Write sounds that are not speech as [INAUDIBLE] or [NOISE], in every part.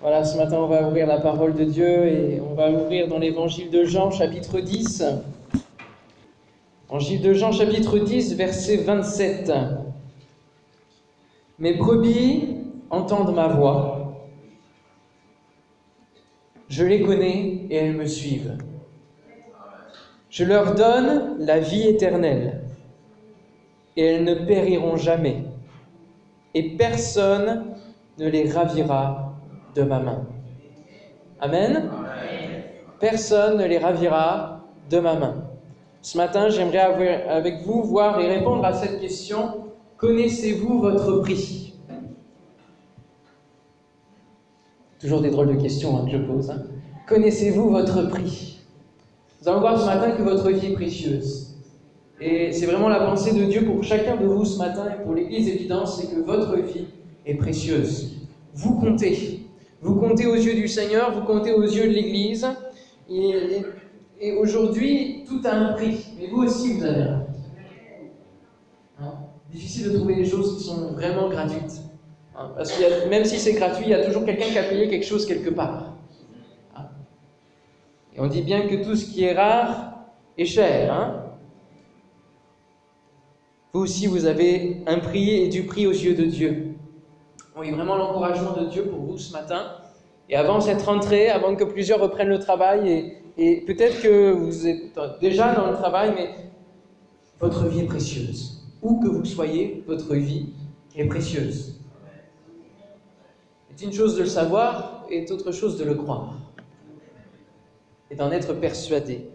Voilà, ce matin, on va ouvrir la parole de Dieu et on va ouvrir dans l'évangile de Jean, chapitre 10. Évangile de Jean, chapitre 10, verset 27. Mes brebis entendent ma voix. Je les connais et elles me suivent. Je leur donne la vie éternelle et elles ne périront jamais. Et personne ne les ravira de ma main. Amen. Personne ne les ravira de ma main. Ce matin, j'aimerais avec vous voir et répondre à cette question. Connaissez-vous votre prix? Toujours des drôles de questions hein, que je pose. Hein. Connaissez-vous votre prix? Nous allons voir ce matin que votre vie est précieuse. Et c'est vraiment la pensée de Dieu pour chacun de vous ce matin et pour l'Église évidence, c'est que votre vie est précieuse. Vous comptez. Vous comptez aux yeux du Seigneur, vous comptez aux yeux de l'Église. Et, aujourd'hui, tout a un prix. Mais vous aussi, vous avez un prix. Hein? Difficile de trouver des choses qui sont vraiment gratuites. Hein? Parce que même si c'est gratuit, il y a toujours quelqu'un qui a payé quelque chose quelque part. Hein? Et on dit bien que tout ce qui est rare est cher. Hein? Vous aussi, vous avez un prix et du prix aux yeux de Dieu. Oui, vraiment l'encouragement de Dieu pour vous ce matin. Et avant cette rentrée, avant que plusieurs reprennent le travail, et, et peut-être que vous êtes déjà dans le travail, mais votre vie est précieuse. Où que vous soyez, votre vie est précieuse. C'est une chose de le savoir et autre chose de le croire. Et d'en être persuadé.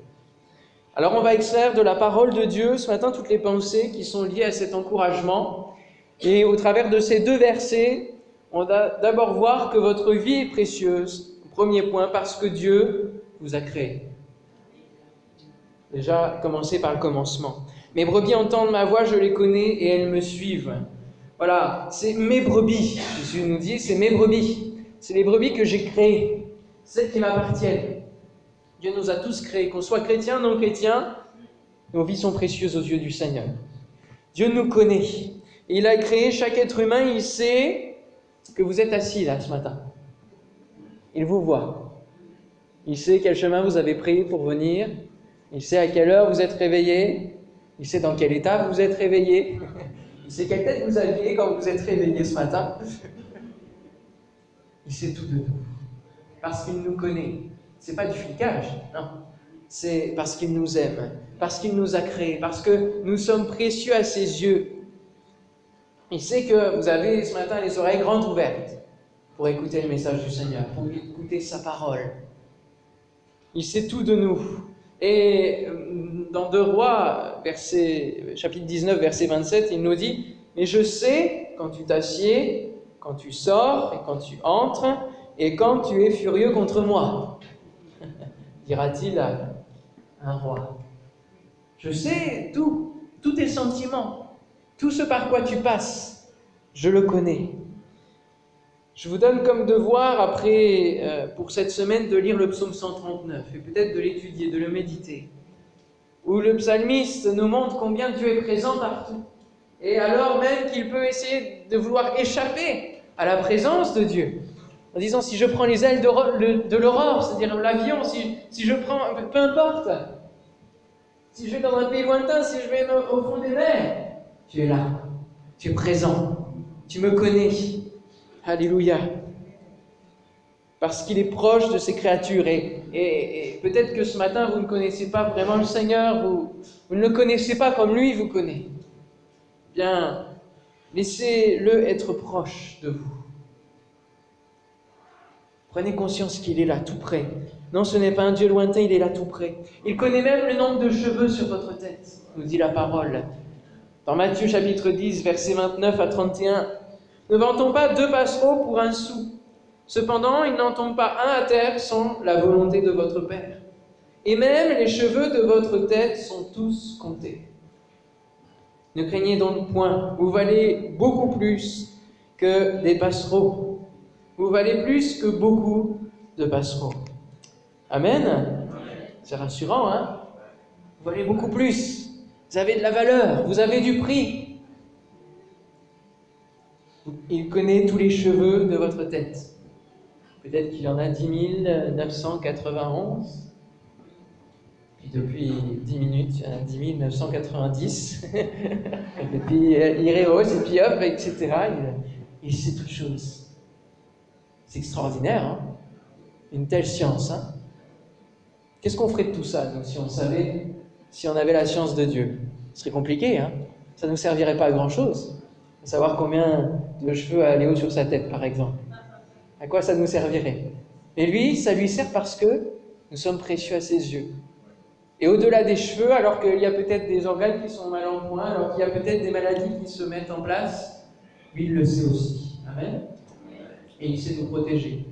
Alors on va extraire de la parole de Dieu ce matin toutes les pensées qui sont liées à cet encouragement. Et au travers de ces deux versets, on va d'abord voir que votre vie est précieuse. Premier point, parce que Dieu vous a créé. Déjà, commencez par le commencement. Mes brebis entendent ma voix, je les connais et elles me suivent. Voilà, c'est mes brebis. Jésus nous dit, c'est mes brebis. C'est les brebis que j'ai créées, celles qui m'appartiennent. Dieu nous a tous créés, qu'on soit chrétien, non chrétien, nos vies sont précieuses aux yeux du Seigneur. Dieu nous connaît. Il a créé chaque être humain, il sait que vous êtes assis là ce matin. Il vous voit. Il sait quel chemin vous avez pris pour venir. Il sait à quelle heure vous êtes réveillé. Il sait dans quel état vous êtes réveillé. Il sait quelle tête vous aviez quand vous êtes réveillé ce matin. Il sait tout de nous. Parce qu'il nous connaît. C'est pas du flicage, non. C'est parce qu'il nous aime, parce qu'il nous a créés, parce que nous sommes précieux à ses yeux. Il sait que vous avez ce matin les oreilles grandes ouvertes pour écouter le message du Seigneur, pour écouter sa parole. Il sait tout de nous. Et euh, dans Deux Rois, chapitre 19, verset 27, il nous dit, Mais je sais quand tu t'assieds, quand tu sors et quand tu entres, et quand tu es furieux contre moi [LAUGHS] dira-t-il à un roi. Je sais tout, tous tes sentiments, tout ce par quoi tu passes, je le connais. Je vous donne comme devoir, après, euh, pour cette semaine, de lire le psaume 139 et peut-être de l'étudier, de le méditer, où le psalmiste nous montre combien Dieu est présent partout. Et alors même qu'il peut essayer de vouloir échapper à la présence de Dieu en disant si je prends les ailes de l'aurore, c'est-à-dire l'avion, si, je prends, peu importe, si je vais dans un pays lointain, si je vais au fond des mers, tu es là, tu es présent, tu me connais. Alléluia. Parce qu'il est proche de ses créatures. Et, peut-être que ce matin, vous ne connaissez pas vraiment le Seigneur, vous, vous ne le connaissez pas comme lui vous connaît. Bien, laissez-le être proche de vous. Prenez conscience qu'il est là, tout près. Non, ce n'est pas un Dieu lointain, il est là tout près. Il connaît même le nombre de cheveux sur votre tête, nous dit la parole. Dans Matthieu chapitre 10, versets 29 à 31, ne vantons pas deux passereaux pour un sou. Cependant, il n'en tombe pas un à terre sans la volonté de votre Père. Et même les cheveux de votre tête sont tous comptés. Ne craignez donc point, vous valez beaucoup plus que des passereaux. Vous valez plus que beaucoup de passereaux. Amen. C'est rassurant, hein? Vous valez beaucoup plus. Vous avez de la valeur, vous avez du prix. Il connaît tous les cheveux de votre tête. Peut-être qu'il en a 10 991. Puis depuis 10 minutes, il y en a 10 990. [LAUGHS] et puis il rehausse, et puis hop, etc. Il, sait toutes choses. C'est extraordinaire, hein Une telle science, hein Qu'est-ce qu'on ferait de tout ça, si on savait, si on avait la science de Dieu Ce serait compliqué, hein Ça ne nous servirait pas à grand-chose. Savoir combien de cheveux a Léo sur sa tête, par exemple. À quoi ça nous servirait? Et lui, ça lui sert parce que nous sommes précieux à ses yeux. Et au-delà des cheveux, alors qu'il y a peut-être des organes qui sont mal en point, alors qu'il y a peut-être des maladies qui se mettent en place, lui, il le sait aussi. Amen. Et il sait nous protéger.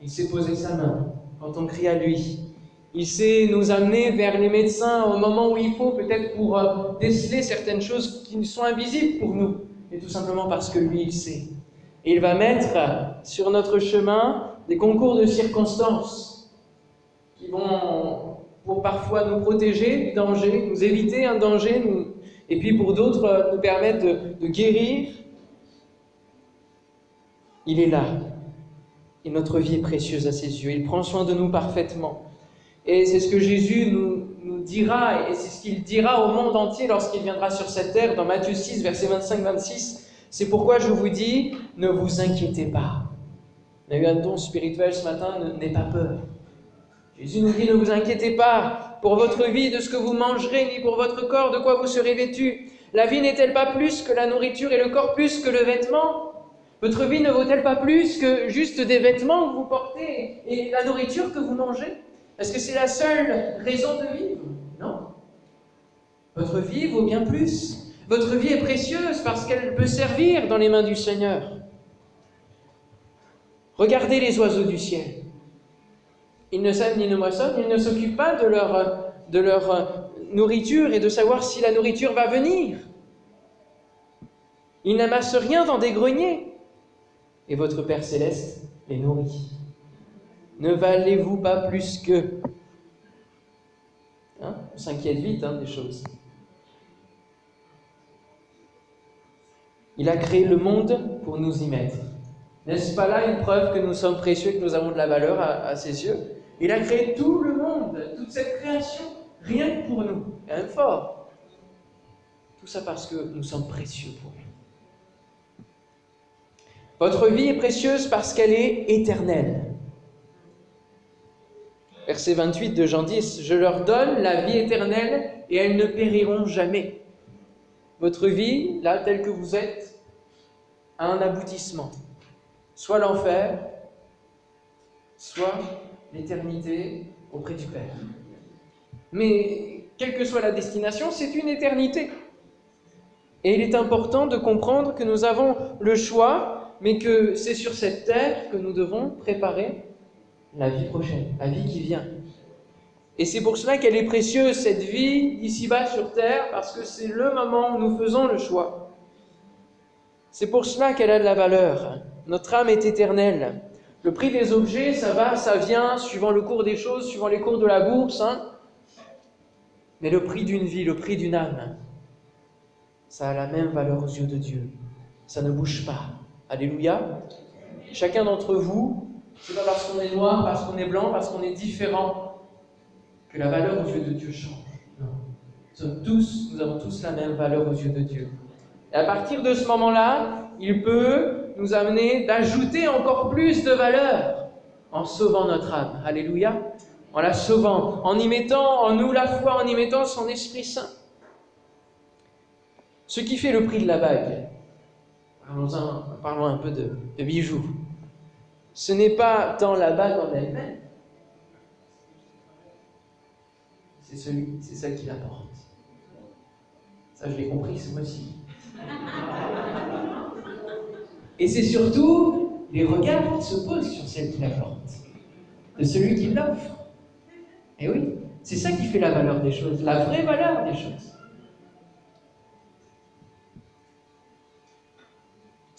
Il sait poser sa main quand on crie à lui. Il sait nous amener vers les médecins au moment où il faut, peut-être pour euh, déceler certaines choses qui sont invisibles pour nous, et tout simplement parce que lui, il sait. Et il va mettre sur notre chemin des concours de circonstances qui vont, pour parfois nous protéger du danger, nous éviter un danger, et puis pour d'autres, euh, nous permettre de guérir. Il est là. Et notre vie est précieuse à ses yeux. Il prend soin de nous parfaitement. Et c'est ce que Jésus nous, dira, et c'est ce qu'il dira au monde entier lorsqu'il viendra sur cette terre, dans Matthieu 6, verset 25-26. C'est pourquoi je vous dis, ne vous inquiétez pas. On a eu un don spirituel ce matin, n'ayez pas peur. Jésus nous dit, ne vous inquiétez pas pour votre vie, de ce que vous mangerez, ni pour votre corps, de quoi vous serez vêtu. La vie n'est-elle pas plus que la nourriture et le corps plus que le vêtement? Votre vie ne vaut-elle pas plus que juste des vêtements que vous portez et la nourriture que vous mangez? Est-ce que c'est la seule raison de vivre Non? Votre vie vaut bien plus. Votre vie est précieuse parce qu'elle peut servir dans les mains du Seigneur. Regardez les oiseaux du ciel. Ils ne sèment ni ne moissonnent, ils ne s'occupent pas de leur, de leur nourriture et de savoir si la nourriture va venir. Ils n'amassent rien dans des greniers. Et votre Père céleste les nourrit. Ne valez-vous pas plus que hein On s'inquiète vite hein, des choses. Il a créé le monde pour nous y mettre. N'est-ce pas là une preuve que nous sommes précieux que nous avons de la valeur à, ses yeux? Il a créé tout le monde, toute cette création, rien que pour nous, un fort. Tout ça parce que nous sommes précieux pour lui. Votre vie est précieuse parce qu'elle est éternelle verset 28 de Jean 10, Je leur donne la vie éternelle et elles ne périront jamais. Votre vie, là, telle que vous êtes, a un aboutissement. Soit l'enfer, soit l'éternité auprès du Père. Mais quelle que soit la destination, c'est une éternité. Et il est important de comprendre que nous avons le choix, mais que c'est sur cette terre que nous devons préparer la vie prochaine, la vie qui vient. Et c'est pour cela qu'elle est précieuse, cette vie ici-bas sur terre, parce que c'est le moment où nous faisons le choix. C'est pour cela qu'elle a de la valeur. Notre âme est éternelle. Le prix des objets, ça va, ça vient, suivant le cours des choses, suivant les cours de la bourse. Hein. Mais le prix d'une vie, le prix d'une âme, ça a la même valeur aux yeux de Dieu. Ça ne bouge pas. Alléluia. Chacun d'entre vous c'est pas parce qu'on est noir, parce qu'on est blanc, parce qu'on est différent que la valeur aux yeux de Dieu change. Nous sommes tous, nous avons tous la même valeur aux yeux de Dieu. Et à partir de ce moment-là, il peut nous amener d'ajouter encore plus de valeur en sauvant notre âme. Alléluia. En la sauvant, en y mettant en nous la foi, en y mettant son Esprit Saint. Ce qui fait le prix de la bague. Parlons, parlons un peu de bijoux ce n'est pas tant la bague en elle-même, c'est celui, c'est celle qui la porte. Ça, je l'ai compris ce mois-ci. Et c'est surtout les regards qui se posent sur celle qui la porte, de celui qui l'offre. Et oui, c'est ça qui fait la valeur des choses, la vraie valeur des choses.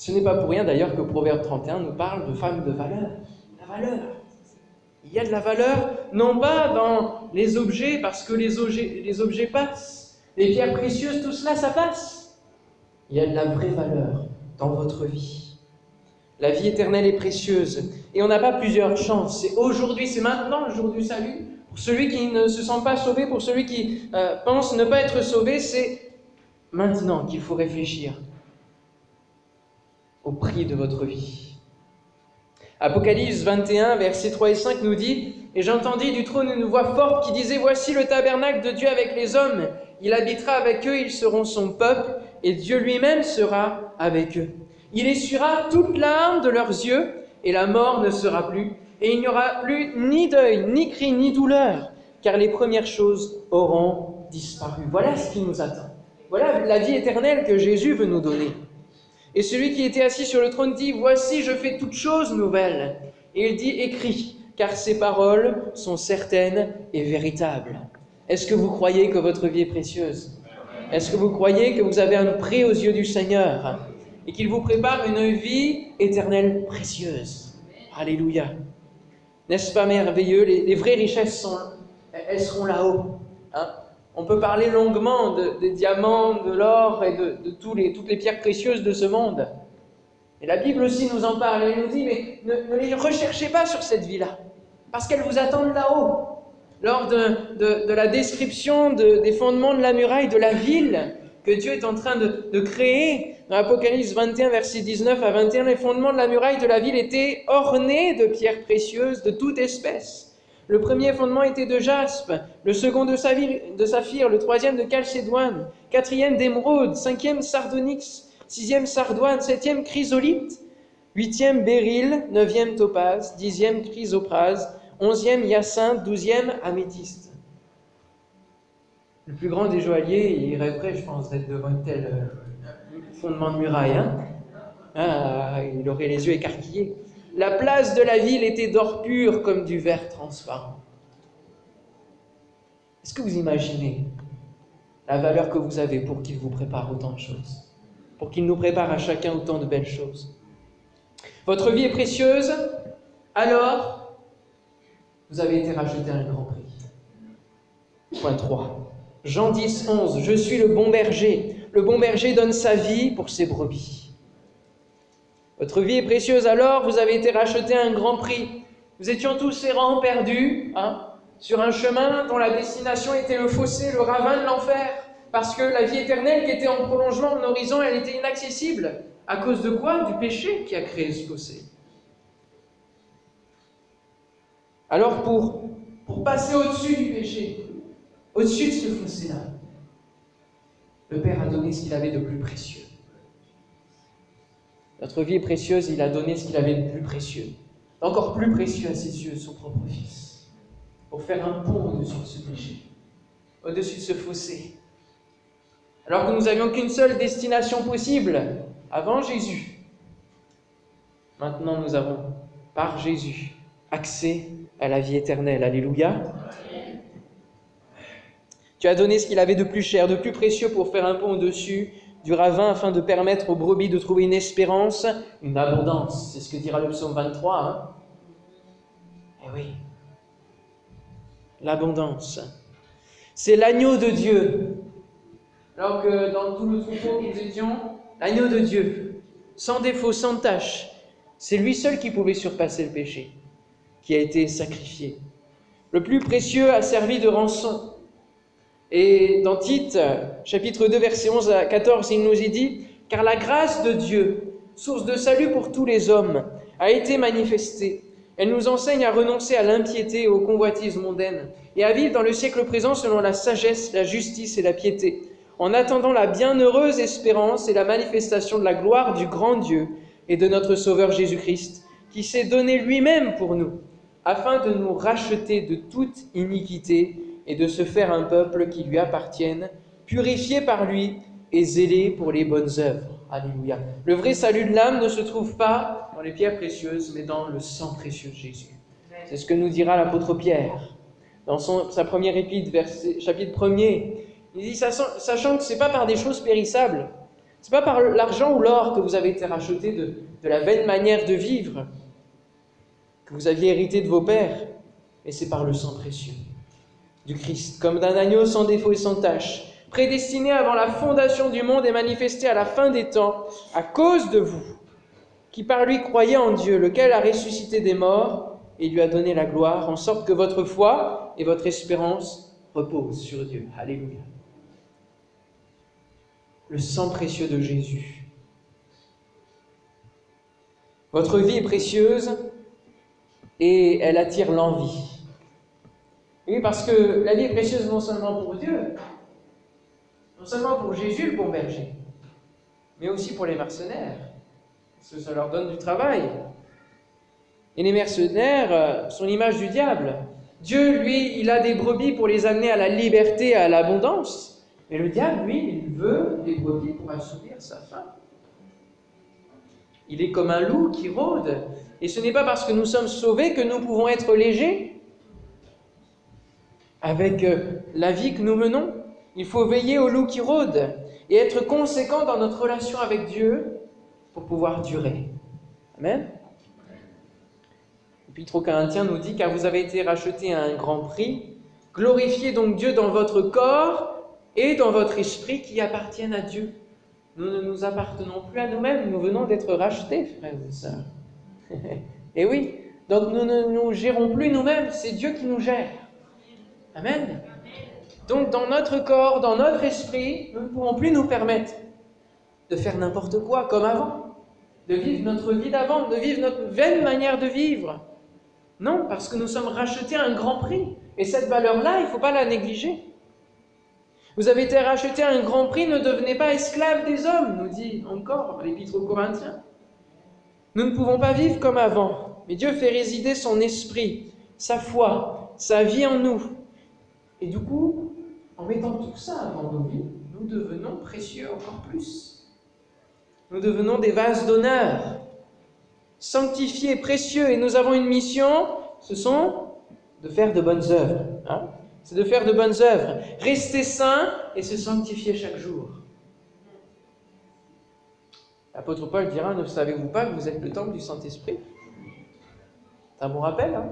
Ce n'est pas pour rien d'ailleurs que Proverbe 31 nous parle de femmes de valeur. La valeur. Il y a de la valeur, non pas dans les objets, parce que les objets, les objets passent. Les pierres précieuses, tout cela, ça passe. Il y a de la vraie valeur dans votre vie. La vie éternelle est précieuse. Et on n'a pas plusieurs chances. C'est aujourd'hui, c'est maintenant le jour du salut. Pour celui qui ne se sent pas sauvé, pour celui qui euh, pense ne pas être sauvé, c'est maintenant qu'il faut réfléchir au prix de votre vie. Apocalypse 21, versets 3 et 5 nous dit Et j'entendis du trône une voix forte qui disait Voici le tabernacle de Dieu avec les hommes. Il habitera avec eux, ils seront son peuple, et Dieu lui-même sera avec eux. Il essuiera toute larme de leurs yeux, et la mort ne sera plus, et il n'y aura plus ni deuil, ni cri, ni douleur, car les premières choses auront disparu. Voilà ce qui nous attend. Voilà la vie éternelle que Jésus veut nous donner. Et celui qui était assis sur le trône dit, Voici, je fais toutes choses nouvelles. Et il dit, Écris, car ces paroles sont certaines et véritables. Est-ce que vous croyez que votre vie est précieuse? Est-ce que vous croyez que vous avez un prix aux yeux du Seigneur et qu'il vous prépare une vie éternelle précieuse? Alléluia. N'est-ce pas merveilleux? Les, vraies richesses, sont, elles seront là-haut. Hein on peut parler longuement des diamants, de l'or et de, toutes les pierres précieuses de ce monde. Et la Bible aussi nous en parle. Elle nous dit, mais ne, les recherchez pas sur cette vie-là, parce qu'elles vous attendent là-haut. Lors de, la description des fondements de la muraille de la ville que Dieu est en train de, créer, dans Apocalypse 21, verset 19 à 21, les fondements de la muraille de la ville étaient ornés de pierres précieuses de toute espèce. Le premier fondement était de jaspe, le second de, saphir, le troisième de calcédoine, quatrième d'émeraude, cinquième sardonyx, sixième sardoine, septième chrysolite, huitième béryl, neuvième topaze, dixième chrysoprase, onzième hyacinthe, douzième améthyste. Le plus grand des joailliers, il rêverait, je pense, d'être devant tel euh, fondement de muraille. Hein ah, il aurait les yeux écarquillés. La place de la ville était d'or pur comme du verre transparent. Est-ce que vous imaginez la valeur que vous avez pour qu'il vous prépare autant de choses Pour qu'il nous prépare à chacun autant de belles choses? Votre vie est précieuse, alors vous avez été racheté à un grand prix. Point 3. Jean 10, 11. Je suis le bon berger. Le bon berger donne sa vie pour ses brebis. Votre vie est précieuse alors, vous avez été racheté à un grand prix. Nous étions tous errants, perdus, hein, sur un chemin dont la destination était le fossé, le ravin de l'enfer, parce que la vie éternelle qui était en prolongement de horizon, elle était inaccessible. À cause de quoi? Du péché qui a créé ce fossé. Alors pour, pour passer au-dessus du péché, au-dessus de ce fossé-là, le Père a donné ce qu'il avait de plus précieux. Notre vie est précieuse, il a donné ce qu'il avait de plus précieux. Encore plus précieux à ses yeux, son propre Fils. Pour faire un pont au-dessus de ce péché, au-dessus de ce fossé. Alors que nous n'avions qu'une seule destination possible, avant Jésus. Maintenant nous avons, par Jésus, accès à la vie éternelle. Alléluia. Tu as donné ce qu'il avait de plus cher, de plus précieux pour faire un pont au-dessus du ravin afin de permettre aux brebis de trouver une espérance, une abondance. C'est ce que dira le psaume 23. Hein eh oui, l'abondance. C'est l'agneau de Dieu. Alors que dans tout le troupeau nous étions, l'agneau de Dieu, sans défaut, sans tache, c'est lui seul qui pouvait surpasser le péché, qui a été sacrifié. Le plus précieux a servi de rançon. Et dans Tite, chapitre 2, verset 11 à 14, il nous y dit Car la grâce de Dieu, source de salut pour tous les hommes, a été manifestée. Elle nous enseigne à renoncer à l'impiété et aux convoitises mondaines, et à vivre dans le siècle présent selon la sagesse, la justice et la piété, en attendant la bienheureuse espérance et la manifestation de la gloire du grand Dieu et de notre Sauveur Jésus-Christ, qui s'est donné lui-même pour nous, afin de nous racheter de toute iniquité et de se faire un peuple qui lui appartienne, purifié par lui et zélé pour les bonnes œuvres. Alléluia. Le vrai salut de l'âme ne se trouve pas dans les pierres précieuses, mais dans le sang précieux de Jésus. C'est ce que nous dira l'apôtre Pierre dans sa première épître, chapitre 1er. Il dit, sachant que ce n'est pas par des choses périssables, ce n'est pas par l'argent ou l'or que vous avez été rachetés de, de la vaine manière de vivre que vous aviez hérité de vos pères, mais c'est par le sang précieux Christ, comme d'un agneau sans défaut et sans tache, prédestiné avant la fondation du monde et manifesté à la fin des temps à cause de vous, qui par lui croyait en Dieu, lequel a ressuscité des morts et lui a donné la gloire, en sorte que votre foi et votre espérance reposent sur Dieu. Alléluia. Le sang précieux de Jésus. Votre vie est précieuse et elle attire l'envie. Oui, parce que la vie est précieuse non seulement pour Dieu, non seulement pour Jésus, le bon berger, mais aussi pour les mercenaires, parce que ça leur donne du travail. Et les mercenaires euh, sont l'image du diable. Dieu, lui, il a des brebis pour les amener à la liberté, à l'abondance. Mais le diable, lui, il veut des brebis pour assouvir sa faim. Il est comme un loup qui rôde. Et ce n'est pas parce que nous sommes sauvés que nous pouvons être légers avec euh, la vie que nous menons. Il faut veiller au loup qui rôde et être conséquent dans notre relation avec Dieu pour pouvoir durer. Amen. L'Épître aux Corinthiens nous dit Car vous avez été rachetés à un grand prix, glorifiez donc Dieu dans votre corps et dans votre esprit qui appartiennent à Dieu. Nous ne nous appartenons plus à nous-mêmes, nous venons d'être rachetés, frères et sœurs. [LAUGHS] et oui, donc nous ne nous gérons plus nous-mêmes, c'est Dieu qui nous gère. Amen. Donc dans notre corps, dans notre esprit, nous ne pouvons plus nous permettre de faire n'importe quoi comme avant, de vivre notre vie d'avant, de vivre notre vaine manière de vivre. Non, parce que nous sommes rachetés à un grand prix. Et cette valeur-là, il ne faut pas la négliger. Vous avez été rachetés à un grand prix, ne devenez pas esclaves des hommes, nous dit encore l'Épître aux Corinthiens. Nous ne pouvons pas vivre comme avant, mais Dieu fait résider son esprit, sa foi, sa vie en nous. Et du coup, en mettant tout ça avant nos vies, nous devenons précieux encore plus. Nous devenons des vases d'honneur, sanctifiés, précieux, et nous avons une mission, ce sont de faire de bonnes œuvres. Hein. C'est de faire de bonnes œuvres, rester saint et se sanctifier chaque jour. L'apôtre Paul dira, ne savez-vous pas que vous êtes le temple du Saint-Esprit? C'est un bon rappel. Hein?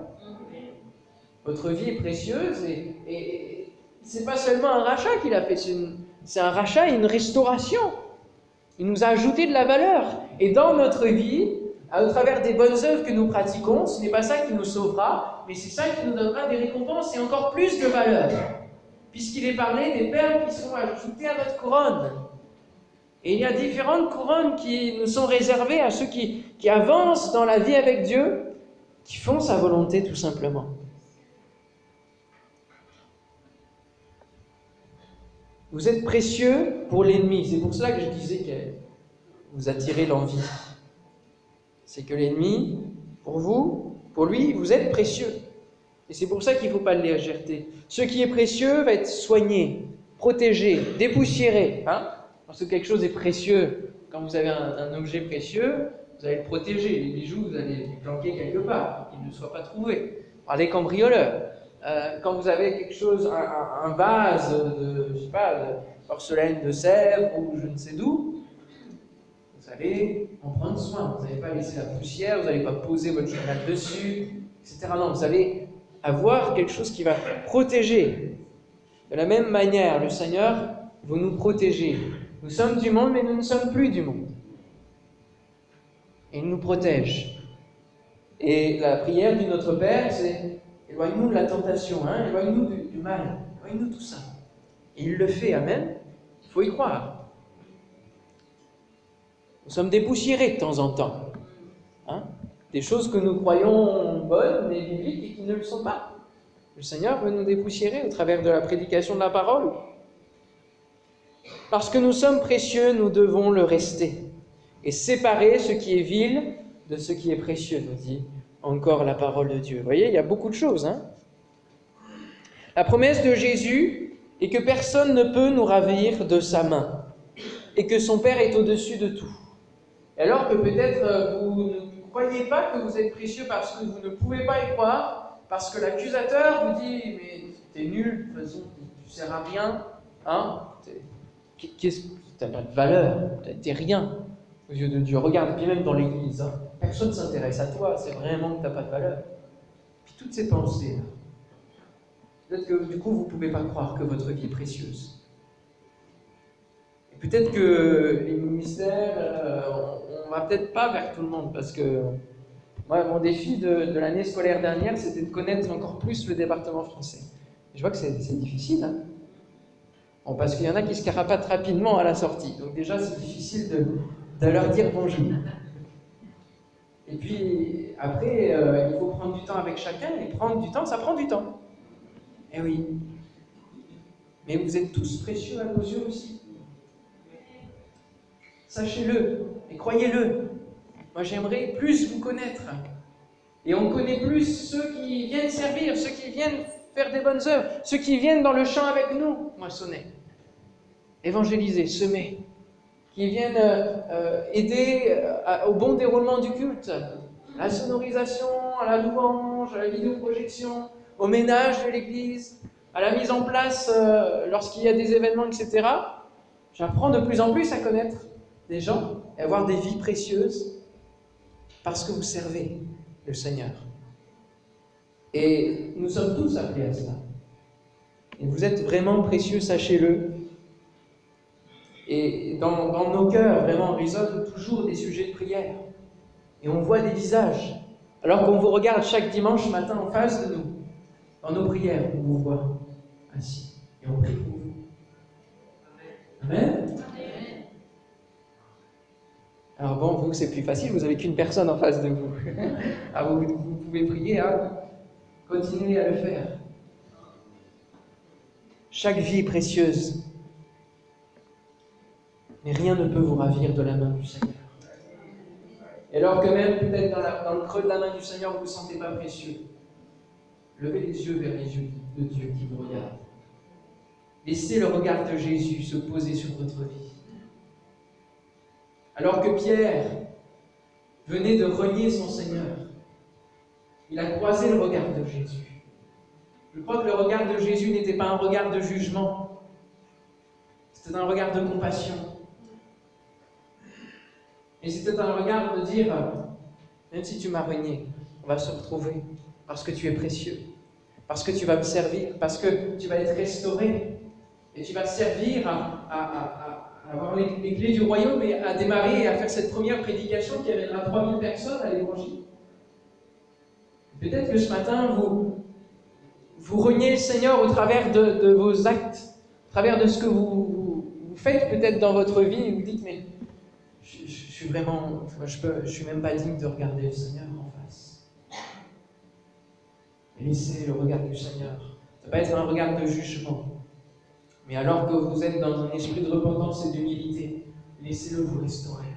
Votre vie est précieuse et, et, c'est pas seulement un rachat qu'il a fait, c'est un rachat et une restauration. Il nous a ajouté de la valeur. Et dans notre vie, à travers des bonnes œuvres que nous pratiquons, ce n'est pas ça qui nous sauvera, mais c'est ça qui nous donnera des récompenses et encore plus de valeur. Puisqu'il est parlé des perles qui sont ajoutées à notre couronne. Et il y a différentes couronnes qui nous sont réservées à ceux qui avancent dans la vie avec Dieu, qui font sa volonté tout simplement. Vous êtes précieux pour l'ennemi. C'est pour cela que je disais que vous attirez l'envie. C'est que l'ennemi, pour vous, pour lui, vous êtes précieux. Et c'est pour ça qu'il ne faut pas le légèreté. Ce qui est précieux va être soigné, protégé, dépoussiéré. Hein Parce que quelque chose est précieux. Quand vous avez un, objet précieux, vous allez le protéger. Les bijoux, vous allez les planquer quelque part, qu'ils ne soient pas trouvés par les cambrioleurs. Euh, quand vous avez quelque chose, un, vase de, porcelaine de Sèvres ou je ne sais d'où, vous allez en prendre soin. Vous n'allez pas laisser la poussière, vous n'allez pas poser votre journal dessus, etc. Non, vous allez avoir quelque chose qui va protéger. De la même manière, le Seigneur veut nous protéger. Nous sommes du monde, mais nous ne sommes plus du monde. Et il nous protège. Et la prière du Notre Père, c'est Éloigne-nous de la tentation, hein, éloigne-nous du, mal, éloigne-nous tout ça. Et il le fait, Amen. Il faut y croire. Nous sommes dépoussiérés de temps en temps. Hein, des choses que nous croyons bonnes, mais bibliques, et qui ne le sont pas. Le Seigneur veut nous dépoussiérer au travers de la prédication de la parole. Parce que nous sommes précieux, nous devons le rester. Et séparer ce qui est vil de ce qui est précieux, nous dit encore la parole de Dieu. Vous voyez, il y a beaucoup de choses. Hein la promesse de Jésus est que personne ne peut nous ravir de sa main et que son Père est au-dessus de tout. Alors que peut-être euh, vous ne croyez pas que vous êtes précieux parce que vous ne pouvez pas y croire, parce que l'accusateur vous dit Mais t'es nul, de toute façon, tu sers à rien, hein T'as pas de valeur, t'es rien aux yeux de Dieu. Regarde, bien même dans l'Église, hein. personne ne s'intéresse à toi, c'est vraiment que tu n'as pas de valeur. Puis toutes ces pensées-là, peut-être que du coup, vous ne pouvez pas croire que votre vie est précieuse. Et peut-être que les ministères euh, on va peut-être pas vers tout le monde parce que moi, mon défi de, l'année scolaire dernière, c'était de connaître encore plus le département français. Je vois que c'est difficile. Hein parce qu'il y en a qui se carapatent rapidement à la sortie. Donc déjà, c'est difficile de, de, leur dire bonjour. Et puis après, euh, il faut prendre du temps avec chacun. Et prendre du temps, ça prend du temps. Eh oui. Mais vous êtes tous précieux à nos yeux aussi. Sachez-le et croyez-le. Moi, j'aimerais plus vous connaître. Et on connaît plus ceux qui viennent servir, ceux qui viennent faire des bonnes œuvres, ceux qui viennent dans le champ avec nous, moissonner, évangéliser, semer, qui viennent euh, euh, aider euh, au bon déroulement du culte, à la sonorisation, à la louange, à la vidéoprojection, au ménage de l'église, à la mise en place lorsqu'il y a des événements, etc. J'apprends de plus en plus à connaître des gens et avoir des vies précieuses parce que vous servez le Seigneur. Et nous sommes tous appelés à cela. Et vous êtes vraiment précieux, sachez-le. Et dans, nos cœurs, vraiment, résonnent toujours des sujets de prière. Et on voit des visages. Alors qu'on vous regarde chaque dimanche matin en face de nous, dans nos prières, on vous voit ainsi. Et on prie pour vous. Amen. Alors bon, vous, c'est plus facile, vous n'avez qu'une personne en face de vous. Alors [LAUGHS] vous, vous pouvez prier, hein continuez à le faire. Chaque vie est précieuse, mais rien ne peut vous ravir de la main du Seigneur. Et alors que même peut-être dans, le creux de la main du Seigneur, vous ne vous sentez pas précieux, levez les yeux vers les yeux de Dieu qui vous regarde. Laissez le regard de Jésus se poser sur votre vie. Alors que Pierre venait de renier son Seigneur, il a croisé le regard de Jésus. Je crois que le regard de Jésus n'était pas un regard de jugement, c'était un regard de compassion. Et c'était un regard de dire, même si tu m'as renié, on va se retrouver, parce que tu es précieux, parce que tu vas me servir, parce que tu vas être restauré, et tu vas servir à avoir les, clés du royaume et à démarrer et à faire cette première prédication qui amènera 3000 personnes à l'évangile. Peut-être que ce matin, vous, vous reniez le Seigneur au travers de, vos actes, au travers de ce que vous, faites peut-être dans votre vie, et vous dites, mais je, suis vraiment, je ne je suis même pas digne de regarder le Seigneur en face. laissez le regard du Seigneur. Ça ne être un regard de jugement, mais alors que vous êtes dans un esprit de repentance et d'humilité, laissez-le vous restaurer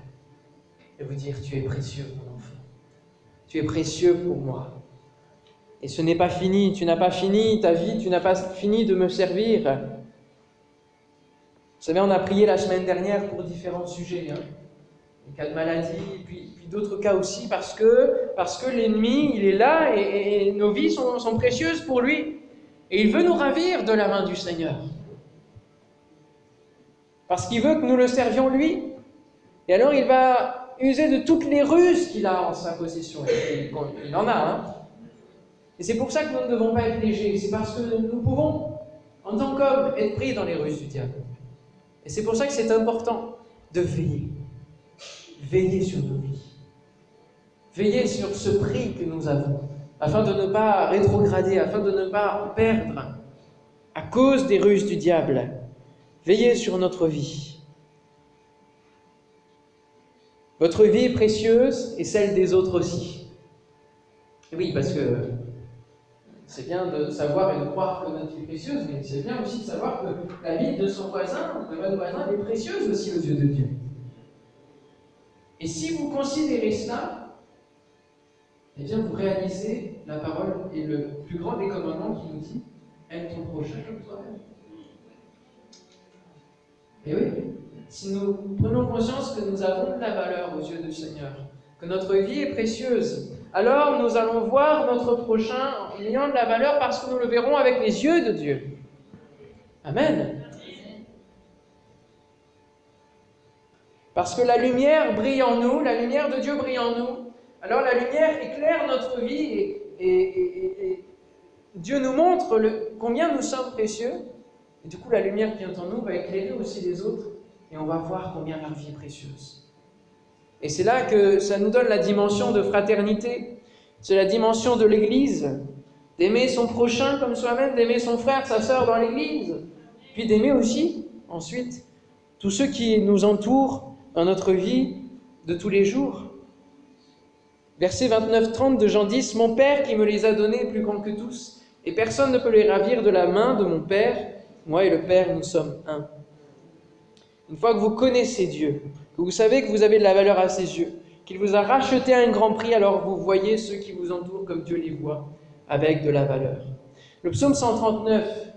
et vous dire Tu es précieux, mon enfant. Tu es précieux pour moi. Et ce n'est pas fini. Tu n'as pas fini ta vie, tu n'as pas fini de me servir. Vous savez, on a prié la semaine dernière pour différents sujets. Hein. Cas de maladie, puis, d'autres cas aussi, parce que, parce que l'ennemi, il est là et, nos vies sont, sont précieuses pour lui. Et il veut nous ravir de la main du Seigneur. Parce qu'il veut que nous le servions lui. Et alors il va user de toutes les ruses qu'il a en sa possession. Il en a, hein. Et c'est pour ça que nous ne devons pas être légers. C'est parce que nous pouvons, en tant qu'hommes, être pris dans les ruses du diable. Et c'est pour ça que c'est important de veiller. Veiller sur nos vies. Veiller sur ce prix que nous avons, afin de ne pas rétrograder, afin de ne pas perdre à cause des ruses du diable. Veillez sur notre vie. Votre vie est précieuse et celle des autres aussi. Oui, parce que c'est bien de savoir et de croire que notre vie est précieuse, mais c'est bien aussi de savoir que la vie de son voisin, de votre voisin, est précieuse aussi aux yeux de Dieu. Et si vous considérez cela, eh bien vous réalisez la parole et le plus grand des commandements qui nous dit aime ton prochain comme toi-même. Et oui, si nous prenons conscience que nous avons de la valeur aux yeux du Seigneur, que notre vie est précieuse, alors nous allons voir notre prochain en ayant de la valeur parce que nous le verrons avec les yeux de Dieu. Amen. Parce que la lumière brille en nous, la lumière de Dieu brille en nous. Alors la lumière éclaire notre vie et, Dieu nous montre combien nous sommes précieux et du coup, la lumière qui est en nous va éclairer aussi les autres et on va voir combien leur vie est précieuse. Et c'est là que ça nous donne la dimension de fraternité. C'est la dimension de l'Église. D'aimer son prochain comme soi-même, d'aimer son frère, sa sœur dans l'Église. Puis d'aimer aussi, ensuite, tous ceux qui nous entourent dans notre vie de tous les jours. Verset 29-30 de Jean 10, Mon Père qui me les a donnés est plus grand que tous, et personne ne peut les ravir de la main de mon Père. Moi et le Père, nous sommes un. Une fois que vous connaissez Dieu, que vous savez que vous avez de la valeur à ses yeux, qu'il vous a racheté à un grand prix, alors vous voyez ceux qui vous entourent comme Dieu les voit, avec de la valeur. Le psaume 139,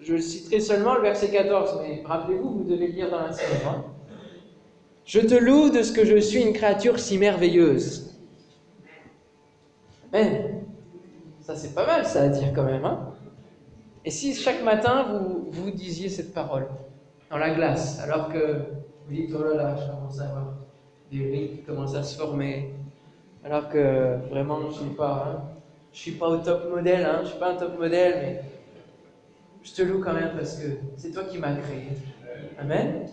je citerai seulement le verset 14, mais rappelez-vous, vous devez lire dans la. Hein. Je te loue de ce que je suis une créature si merveilleuse. Amen. Ça, c'est pas mal, ça à dire quand même. Hein Et si chaque matin, vous, vous disiez cette parole dans la glace, alors que vous dites, oh là là, je commence à avoir des rides qui commencent à se former, alors que vraiment, je ne suis pas, hein, je suis pas au top modèle, hein, je suis pas un top modèle, mais je te loue quand même parce que c'est toi qui m'as créé. Amen.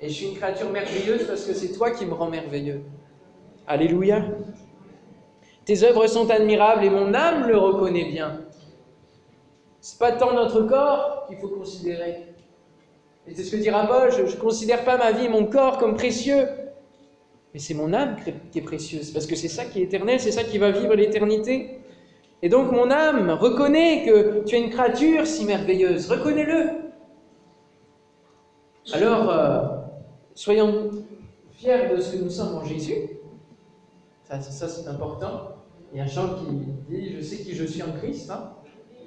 Et je suis une créature merveilleuse parce que c'est toi qui me rends merveilleux. Alléluia. Tes œuvres sont admirables et mon âme le reconnaît bien. C'est pas tant notre corps qu'il faut considérer. Et c'est ce que dira Paul, je ne considère pas ma vie et mon corps comme précieux. Mais c'est mon âme qui est précieuse, parce que c'est ça qui est éternel, c'est ça qui va vivre l'éternité. Et donc mon âme, reconnaît que tu es une créature si merveilleuse, reconnais-le. Alors, euh, soyons fiers de ce que nous sommes en Jésus. Ça, c'est important. Il y a un chant qui dit Je sais qui je suis en Christ. Hein.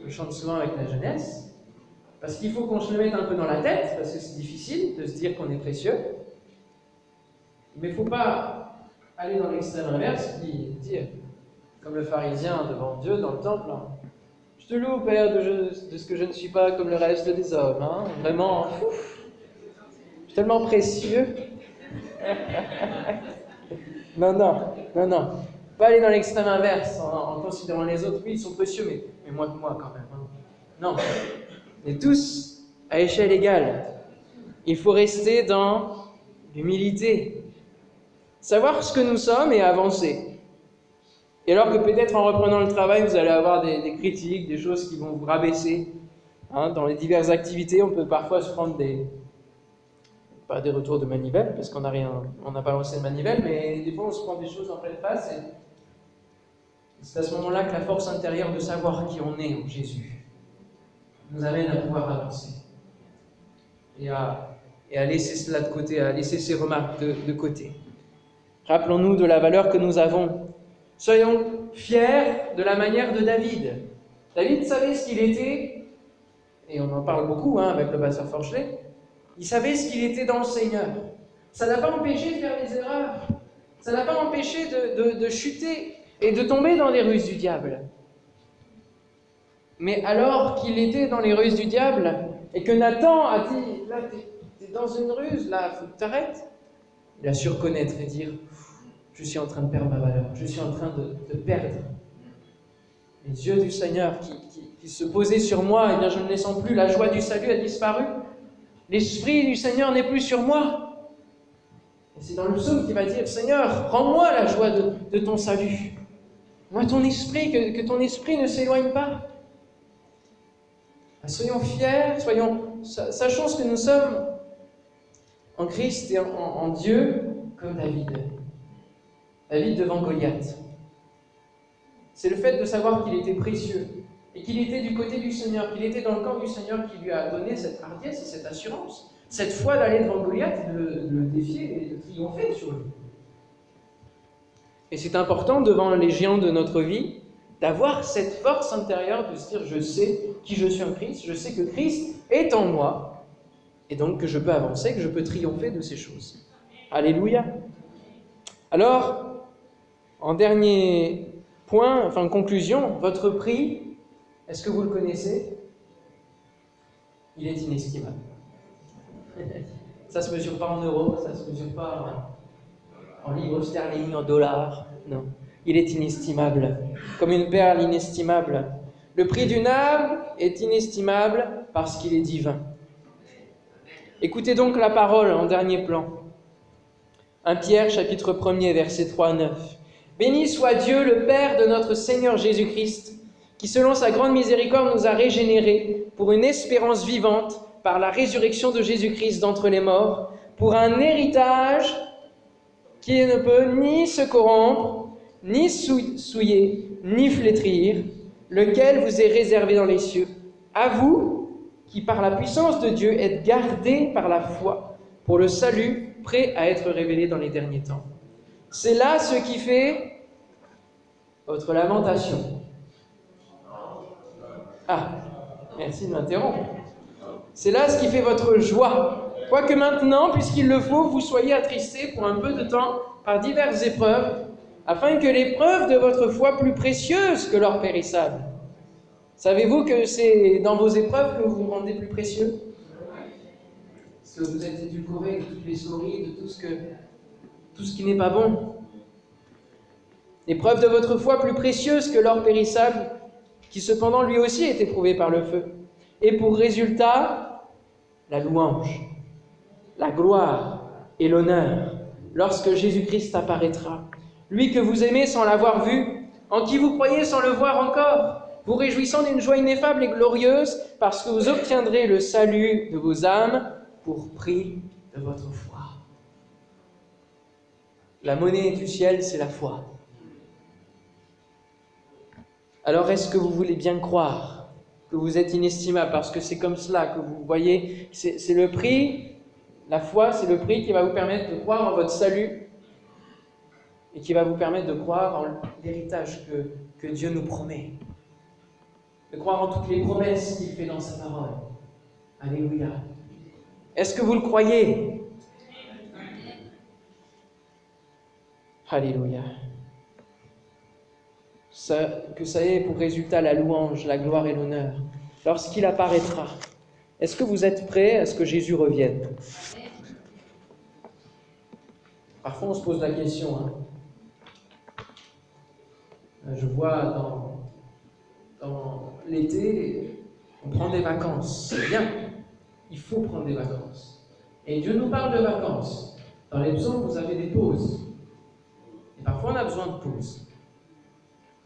Je chante souvent avec la jeunesse. Parce qu'il faut qu'on se le mette un peu dans la tête, parce que c'est difficile de se dire qu'on est précieux. Mais il ne faut pas aller dans l'extrême inverse, qui dire, comme le pharisien devant Dieu dans le temple, hein. je te loue, Père, de, ce que je ne suis pas comme le reste des hommes. Hein. Vraiment, tellement précieux. non, non, non, non pas aller dans l'extrême inverse en, considérant les autres. Oui, ils sont précieux, mais, mais moins que moi quand même. Hein. Non, on est tous à échelle égale. Il faut rester dans l'humilité, savoir ce que nous sommes et avancer. Et alors que peut-être en reprenant le travail, vous allez avoir des, critiques, des choses qui vont vous rabaisser. Hein, dans les diverses activités, on peut parfois se prendre des, pas des retours de manivelle, parce qu'on n'a rien, on n'a pas lancé de manivelle, mais des fois on se prend des choses en pleine face et c'est à ce moment-là que la force intérieure de savoir qui on est en Jésus nous amène à pouvoir avancer et à, et à laisser cela de côté, à laisser ces remarques de, de côté. Rappelons-nous de la valeur que nous avons. Soyons fiers de la manière de David. David savait ce qu'il était, et on en parle beaucoup hein, avec le pasteur Forchelet, il savait ce qu'il était dans le Seigneur. Ça n'a pas empêché de faire des erreurs. Ça n'a pas empêché de, de, de chuter et de tomber dans les ruses du diable. Mais alors qu'il était dans les ruses du diable, et que Nathan a dit, là, t'es es dans une ruse, là, faut que t'arrêtes, il a su reconnaître et dire, je suis en train de perdre ma valeur, je suis en train de, perdre. Les yeux du Seigneur qui, qui, se posaient sur moi, et eh bien je ne les sens plus, la joie du salut a disparu, l'Esprit du Seigneur n'est plus sur moi. Et c'est dans le psaume qui va dire, Seigneur, rends-moi la joie de, ton salut. Moi, ton esprit, que, ton esprit ne s'éloigne pas. Soyons fiers, soyons, sachons ce que nous sommes en Christ et en, Dieu comme David. David devant Goliath. C'est le fait de savoir qu'il était précieux et qu'il était du côté du Seigneur, qu'il était dans le camp du Seigneur qui lui a donné cette hardiesse et cette assurance, cette foi d'aller devant Goliath et de le défier et de triompher sur lui. Et c'est important devant les géants de notre vie d'avoir cette force intérieure de se dire je sais qui je suis en Christ, je sais que Christ est en moi, et donc que je peux avancer, que je peux triompher de ces choses. Alléluia. Alors, en dernier point, enfin en conclusion, votre prix, est-ce que vous le connaissez? Il est inestimable. [LAUGHS] Ça se mesure pas en euros, ça se mesure pas en livres sterling, en dollars. Non. Il est inestimable, comme une perle inestimable. Le prix d'une âme est inestimable parce qu'il est divin. Écoutez donc la parole en dernier plan. 1 Pierre chapitre 1er verset 3 à 9. Béni soit Dieu le Père de notre Seigneur Jésus-Christ, qui selon sa grande miséricorde nous a régénérés pour une espérance vivante par la résurrection de Jésus-Christ d'entre les morts, pour un héritage qui ne peut ni se corrompre, ni souiller, ni flétrir, lequel vous est réservé dans les cieux. À vous, qui par la puissance de Dieu êtes gardés par la foi pour le salut prêt à être révélé dans les derniers temps. C'est là ce qui fait votre lamentation. Ah, merci de m'interrompre. C'est là ce qui fait votre joie. Quoique maintenant, puisqu'il le faut, vous soyez attristés pour un peu de temps par diverses épreuves, afin que l'épreuve de votre foi plus précieuse que l'or périssable. Savez-vous que c'est dans vos épreuves que vous vous rendez plus précieux? Parce que vous êtes édulcoré de toutes les souris, de tout ce, que, tout ce qui n'est pas bon. L'épreuve de votre foi plus précieuse que l'or périssable, qui cependant lui aussi est éprouvé par le feu. Et pour résultat, la louange, la gloire et l'honneur lorsque Jésus-Christ apparaîtra. Lui que vous aimez sans l'avoir vu, en qui vous croyez sans le voir encore, vous réjouissant d'une joie ineffable et glorieuse, parce que vous obtiendrez le salut de vos âmes pour prix de votre foi. La monnaie du ciel, c'est la foi. Alors est-ce que vous voulez bien croire que vous êtes inestimable? Parce que c'est comme cela que vous voyez, c'est le prix, la foi, c'est le prix qui va vous permettre de croire en votre salut et qui va vous permettre de croire en l'héritage que, que Dieu nous promet, de croire en toutes les promesses qu'il fait dans sa parole. Alléluia. Est-ce que vous le croyez? Alléluia que ça ait pour résultat la louange, la gloire et l'honneur, lorsqu'il apparaîtra. Est-ce que vous êtes prêts à ce que Jésus revienne? Parfois on se pose la question. Hein. Je vois dans, dans l'été, on prend des vacances. C'est bien. Il faut prendre des vacances. Et Dieu nous parle de vacances. Dans les psaumes, vous avez des pauses. Et parfois on a besoin de pauses.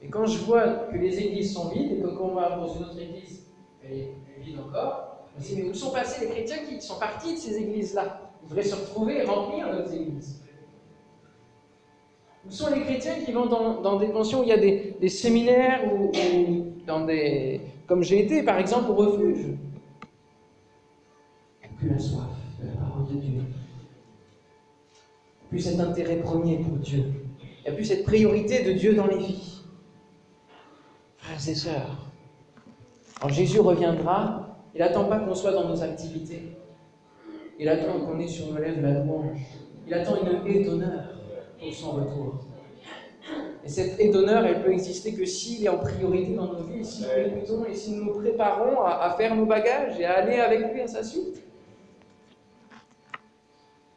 Et quand je vois que les églises sont vides et que quand on va dans une autre église, elle est vide encore, je me dis, mais où sont passés les chrétiens qui sont partis de ces églises-là? Ils devraient se retrouver et remplir notre églises. Où sont les chrétiens qui vont dans, des pensions? Où il y a des, séminaires ou, dans des. comme j'ai été par exemple au refuge plus la soif de la parole de Dieu. plus cet intérêt premier pour Dieu. Il n'y a plus cette priorité de Dieu dans les vies. Frères et sœurs, quand Jésus reviendra, il n'attend pas qu'on soit dans nos activités. Il attend qu'on ait sur nos lèvres la louange. Il attend une haie d'honneur pour son retour. Et cette haie d'honneur, elle peut exister que s'il est en priorité dans nos vies, si nous l'écoutons et si nous nous préparons à, à, faire nos bagages et à aller avec lui à sa suite.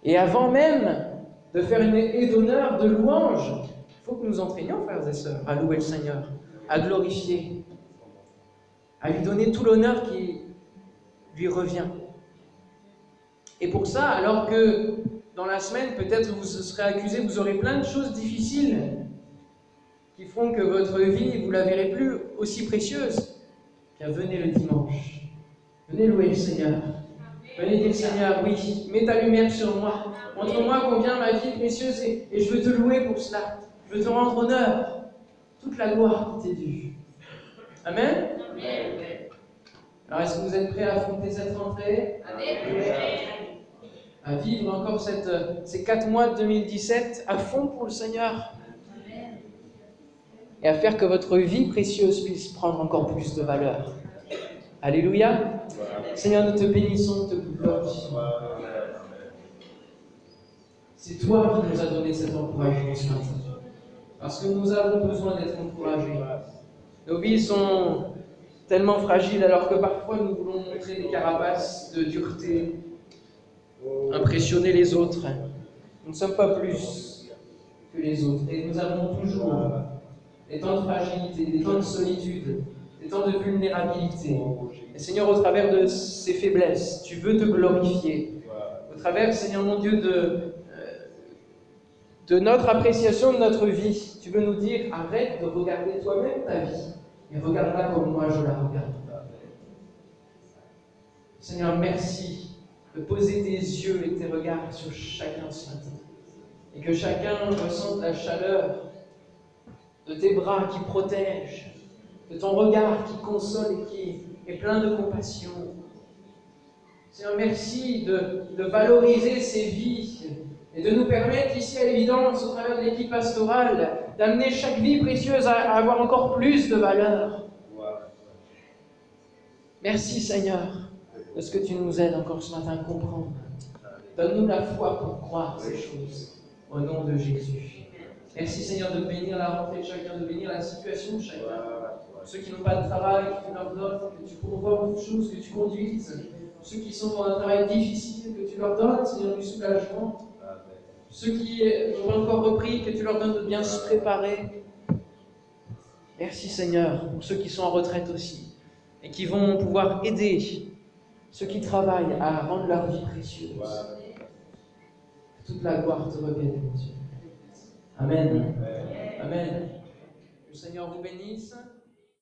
Et avant même de faire une haie d'honneur, de louange, il faut que nous entraînions, frères et sœurs, à louer le Seigneur à glorifier, à lui donner tout l'honneur qui lui revient. Et pour ça, alors que dans la semaine, peut-être vous serez accusé, vous aurez plein de choses difficiles qui font que votre vie, vous la verrez plus aussi précieuse, bien venez le dimanche. Venez louer le Seigneur. Venez dire Seigneur, oui, mets ta lumière sur moi. Montre-moi combien ma vie est précieuse et je veux te louer pour cela. Je veux te rendre honneur toute la gloire qui t'est due. Amen? Alors, est-ce que vous êtes prêts à affronter cette rentrée? À vivre encore cette, ces quatre mois de 2017 à fond pour le Seigneur et à faire que votre vie précieuse puisse prendre encore plus de valeur. Alléluia. Seigneur, nous te bénissons, te glorifions. C'est toi qui nous as donné cet encouragement ce matin. Parce que nous avons besoin d'être encouragés. Nos vies sont tellement fragiles alors que parfois nous voulons montrer des carapaces de dureté, impressionner les autres. Nous ne sommes pas plus que les autres. Et nous avons toujours des temps de fragilité, des temps de solitude, des temps de vulnérabilité. Et Seigneur, au travers de ces faiblesses, tu veux te glorifier. Au travers, Seigneur mon Dieu, de, de notre appréciation de notre vie. Tu veux nous dire, arrête de regarder toi-même ta vie et regarde-la comme moi je la regarde. Seigneur, merci de poser tes yeux et tes regards sur chacun ce matin. Et que chacun ressente la chaleur de tes bras qui protègent, de ton regard qui console et qui est plein de compassion. Seigneur, merci de, de valoriser ces vies et de nous permettre ici à l'évidence, au travers de l'équipe pastorale, d'amener chaque vie précieuse à, avoir encore plus de valeur. Merci Seigneur de ce que tu nous aides encore ce matin à comprendre. Donne-nous la foi pour croire ces choses. Au nom de Jésus. Merci Seigneur de bénir la rentrée de chacun, de bénir la situation de chacun. Ceux qui n'ont pas de travail, que tu leur donnes, que tu pourvoies beaucoup de choses, que tu conduises. Ceux qui sont dans un travail difficile, que tu leur donnes, Seigneur, du soulagement. Ceux qui n'ont pas encore repris, que tu leur donnes de bien se préparer. Merci Seigneur pour ceux qui sont en retraite aussi et qui vont pouvoir aider ceux qui travaillent à rendre leur vie précieuse. Toute la gloire te revienne, Dieu. Amen. Amen. Le Seigneur vous bénisse.